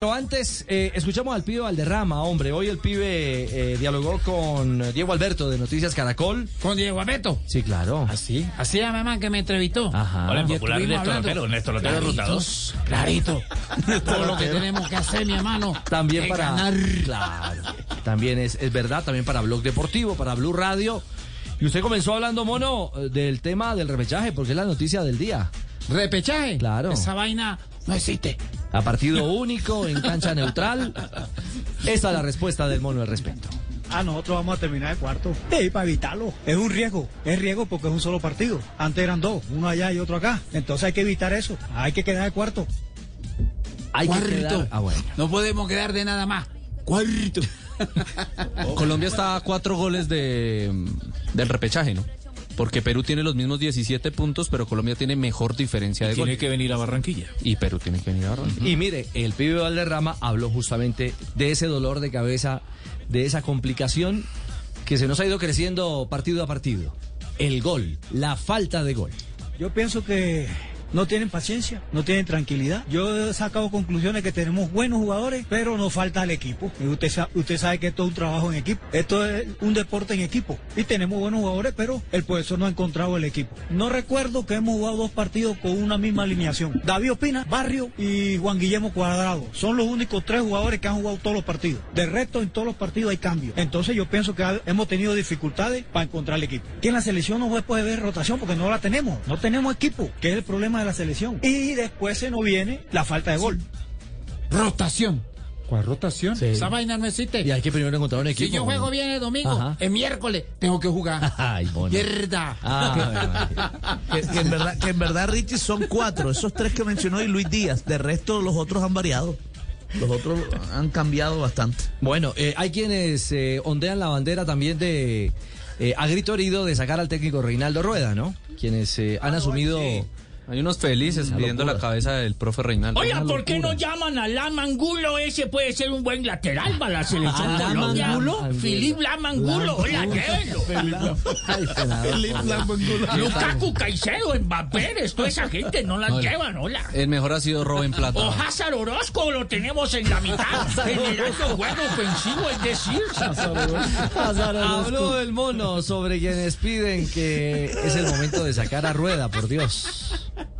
Pero antes, eh, escuchamos al pibe Valderrama, hombre. Hoy el pibe eh, dialogó con Diego Alberto de Noticias Caracol. ¿Con Diego Alberto? Sí, claro. Así, así a mamá que me entrevistó. Ajá. Hola, popular Néstor Lotero, Néstor Lotero Ruta Claritos, 2. Clarito. Todo lo que tenemos que hacer, mi hermano. También para. ganar. Claro. También es, es verdad, también para Blog Deportivo, para Blue Radio. Y usted comenzó hablando, mono, del tema del repechaje, porque es la noticia del día. ¿Repechaje? Claro. Esa vaina no existe. A partido único, en cancha neutral. Esta es la respuesta del mono al respecto. Ah, nosotros vamos a terminar de cuarto. Sí, para evitarlo. Es un riesgo. Es riesgo porque es un solo partido. Antes eran dos, uno allá y otro acá. Entonces hay que evitar eso. Hay que quedar de cuarto. Hay que Cuarto. quedar- Ah, bueno. No podemos quedar de nada más. Cuarto. Colombia está a cuatro goles de, del repechaje, ¿no? Porque Perú tiene los mismos 17 puntos, pero Colombia tiene mejor diferencia de Tiene gol. que venir a Barranquilla. Y Perú tiene que venir a Barranquilla. Y mire, el pibe Valderrama habló justamente de ese dolor de cabeza, de esa complicación que se nos ha ido creciendo partido a partido. El gol, la falta de gol. Yo pienso que no tienen paciencia, no tienen tranquilidad. Yo he sacado conclusiones que tenemos buenos jugadores, pero nos falta el equipo. Y usted, usted sabe que esto es un trabajo en equipo. Esto es un deporte en equipo. Y tenemos buenos jugadores, pero el profesor no ha encontrado el equipo. No recuerdo que hemos jugado dos partidos con una misma alineación. David Opina, Barrio y Juan Guillermo Cuadrado. Son los únicos tres jugadores que han jugado todos los partidos. De resto, en todos los partidos hay cambios. Entonces yo pienso que hemos tenido dificultades para encontrar el equipo. Que en la selección no puede ver rotación porque no la tenemos. No tenemos equipo, que es el problema de la selección. Y después se nos viene la falta de gol. Rotación. ¿Cuál rotación? Esa vaina no existe. Y hay que primero encontrar un equipo. Si yo juego ¿no? bien el domingo, Ajá. el miércoles tengo que jugar. Ay, mono. Mierda. Ah, Que, que en verdad, que en verdad, Richie, son cuatro. Esos tres que mencionó y Luis Díaz. De resto, los otros han variado. Los otros han cambiado bastante. bueno, eh, hay quienes eh, ondean la bandera también de eh, a grito herido de sacar al técnico Reinaldo Rueda, ¿no? Quienes eh, han asumido. Hay unos felices pidiendo la cabeza del profe Reinaldo. Oiga, ¿por qué no llaman a Lamangulo? Ese puede ser un buen lateral para la selección ¿A Colombia. Lamangulo? Filip Lamangulo, hola, llévenlo. Ay, senador. Lukaku, Caicedo, Mbappé, toda esa gente no la llevan, hola. El mejor ha sido Robin Plata. O Hazard Orozco lo tenemos en la mitad, generando juego ofensivo, es decir. Habló el mono sobre quienes piden que es el momento de sacar a Rueda, por Dios.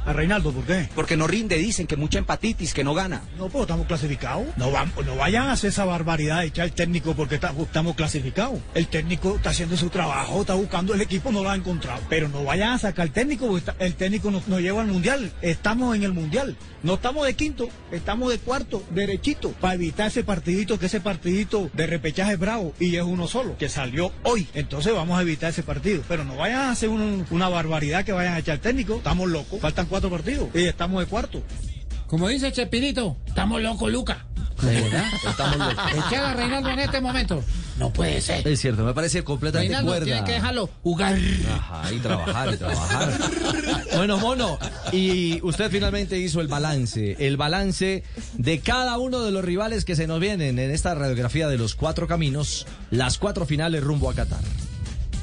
A Reinaldo, ¿por qué? Porque no rinde, dicen que mucha empatitis, que no gana. No, pues estamos clasificados. No, vamos, no vayan a hacer esa barbaridad de echar el técnico porque está- estamos clasificados. El técnico está haciendo su trabajo, está buscando el equipo, no lo ha encontrado. Pero no vayan a sacar el técnico porque está- el técnico nos, nos lleva al mundial. Estamos en el mundial. No estamos de quinto, estamos de cuarto, derechito, para evitar ese partidito, que ese partidito de repechaje es bravo y es uno solo, que salió hoy. Entonces vamos a evitar ese partido. Pero no vayan a hacer un- una barbaridad que vayan a echar el técnico. Estamos locos. Faltan cuatro partidos y estamos de cuarto. Como dice Chespirito, estamos locos, Luca. Estamos locos. Echar a Reinaldo en este momento. No puede ser. Es cierto, me parece completamente Reinaldo cuerda. tiene que dejarlo jugar. Ajá, y trabajar, y trabajar. Bueno, mono, y usted finalmente hizo el balance, el balance de cada uno de los rivales que se nos vienen en esta radiografía de los cuatro caminos, las cuatro finales rumbo a Qatar.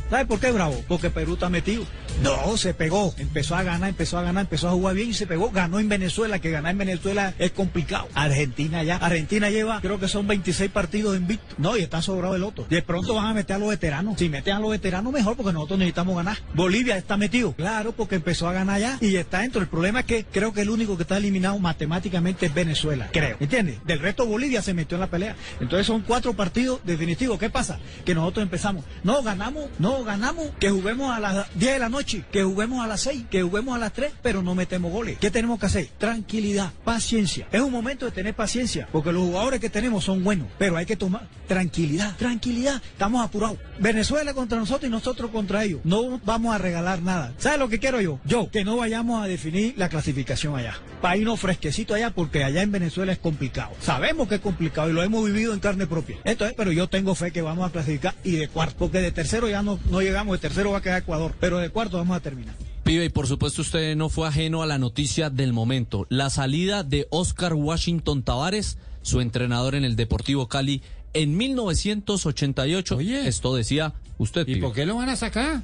¿Sabe por qué bravo? Porque Perú está metido. No, se pegó. Empezó a ganar, empezó a ganar, empezó a jugar bien y se pegó. Ganó en Venezuela, que ganar en Venezuela es complicado. Argentina ya. Argentina lleva, creo que son 26 partidos invictos. No, y está sobrado el otro. De pronto van a meter a los veteranos. Si meten a los veteranos, mejor, porque nosotros necesitamos ganar. Bolivia está metido. Claro, porque empezó a ganar ya y está dentro. El problema es que creo que el único que está eliminado matemáticamente es Venezuela. Creo. ¿Entiendes? Del resto, Bolivia se metió en la pelea. Entonces son cuatro partidos definitivos. ¿Qué pasa? Que nosotros empezamos. No, ganamos, no, ganamos. Que juguemos a las 10 de la noche, que juguemos a las 6, que juguemos a las 3, pero no metemos goles. ¿Qué tenemos que hacer? Tranquilidad, paciencia. Es un momento de tener paciencia, porque los jugadores que tenemos son buenos, pero hay que tomar tranquilidad, tranquilidad. Estamos apurados. Venezuela contra nosotros y nosotros contra ellos. No vamos a regalar nada. ¿Sabes lo que quiero yo? Yo, que no vayamos a definir la clasificación allá. Para irnos fresquecito allá, porque allá en Venezuela es complicado. Sabemos que es complicado y lo hemos vivido en carne propia. Entonces, pero yo tengo fe que vamos a clasificar y de cuarto, porque de tercero ya no, no llegamos, de tercero va a quedar Ecuador, pero de cuarto vamos a terminar. Pibe, y por supuesto usted no fue ajeno a la noticia del momento. La salida de Oscar Washington Tavares, su entrenador en el Deportivo Cali, en 1988. Oye. Esto decía usted, ¿Y pibe. por qué lo van a sacar?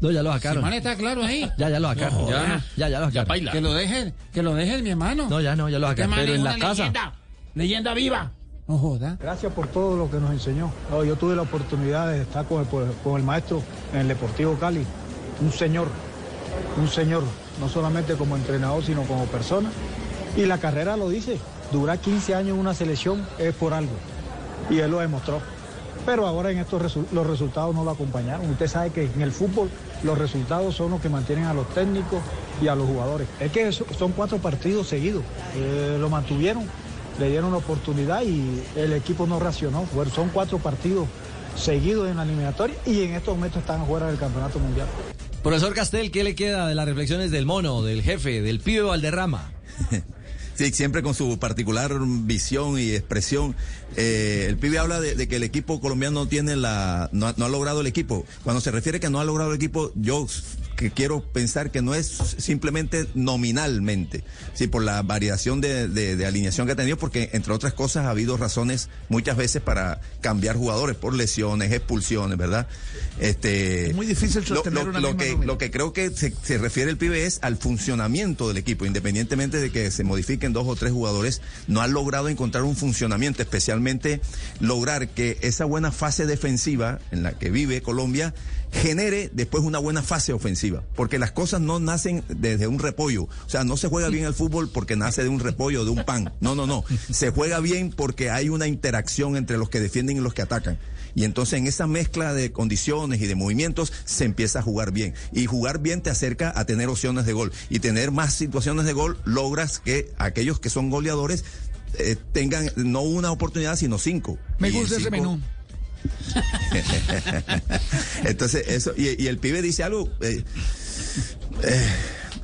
No, ya lo Si sacaron. man está claro ahí. Ya, ya lo sacaron. No, ya, ya. ya, lo sacaron. Que lo dejen, que lo dejen, mi hermano. No, ya no, ya lo Este sacaron. Pero en la casa. leyenda. Leyenda viva. No joda. Gracias por todo lo que nos enseñó. Yo tuve la oportunidad de estar con el, con el maestro en el Deportivo Cali. Un señor, un señor, no solamente como entrenador, sino como persona. Y la carrera lo dice, durar 15 años en una selección es por algo. Y él lo demostró. Pero ahora en estos los resultados no lo acompañaron. Usted sabe que en el fútbol los resultados son los que mantienen a los técnicos y a los jugadores. Es que eso- son cuatro partidos seguidos. Eh, lo mantuvieron, le dieron la oportunidad y el equipo no racionó. Bueno, son cuatro partidos seguidos en la eliminatoria y en estos momentos están fuera del campeonato mundial. Profesor Castel, ¿qué le queda de las reflexiones del mono, del jefe, del pibe Valderrama? Sí, siempre con su particular visión y expresión. Eh, el pibe habla de, que el equipo colombiano no tiene la, no no ha logrado el equipo. Cuando se refiere que no ha logrado el equipo, yo que quiero pensar que no es simplemente nominalmente, sí, por la variación de, de- de alineación que ha tenido, porque entre otras cosas ha habido razones muchas veces para cambiar jugadores por lesiones, expulsiones, ¿verdad? Este, Es muy difícil lo, sostener lo- una lo misma que, nómina. lo que creo que se, se refiere el pibe es al funcionamiento del equipo, independientemente de que se modifiquen dos o tres jugadores, no han logrado encontrar un funcionamiento, especialmente lograr que esa buena fase defensiva en la que vive Colombia genere después una buena fase ofensiva, porque las cosas no nacen desde un repollo, o sea, no se juega bien el fútbol porque nace de un repollo, de un pan, no, no, no, se juega bien porque hay una interacción entre los que defienden y los que atacan. Y entonces en esa mezcla de condiciones y de movimientos se empieza a jugar bien. Y jugar bien te acerca a tener opciones de gol. Y tener más situaciones de gol logras que aquellos que son goleadores eh, tengan no una oportunidad, sino cinco. Me gusta ese menú. Entonces, eso, y, y el pibe dice algo, eh, eh,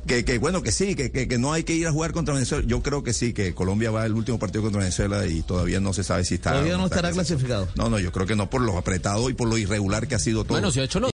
que, que bueno, que sí, que, que, que no hay que ir a jugar contra Venezuela. Yo creo que sí, que Colombia va al último partido contra Venezuela y todavía no se sabe si está. Todavía no estará clasificado. No, no, yo creo que no por lo apretado y por lo irregular que ha sido todo. Bueno, se ha hecho lo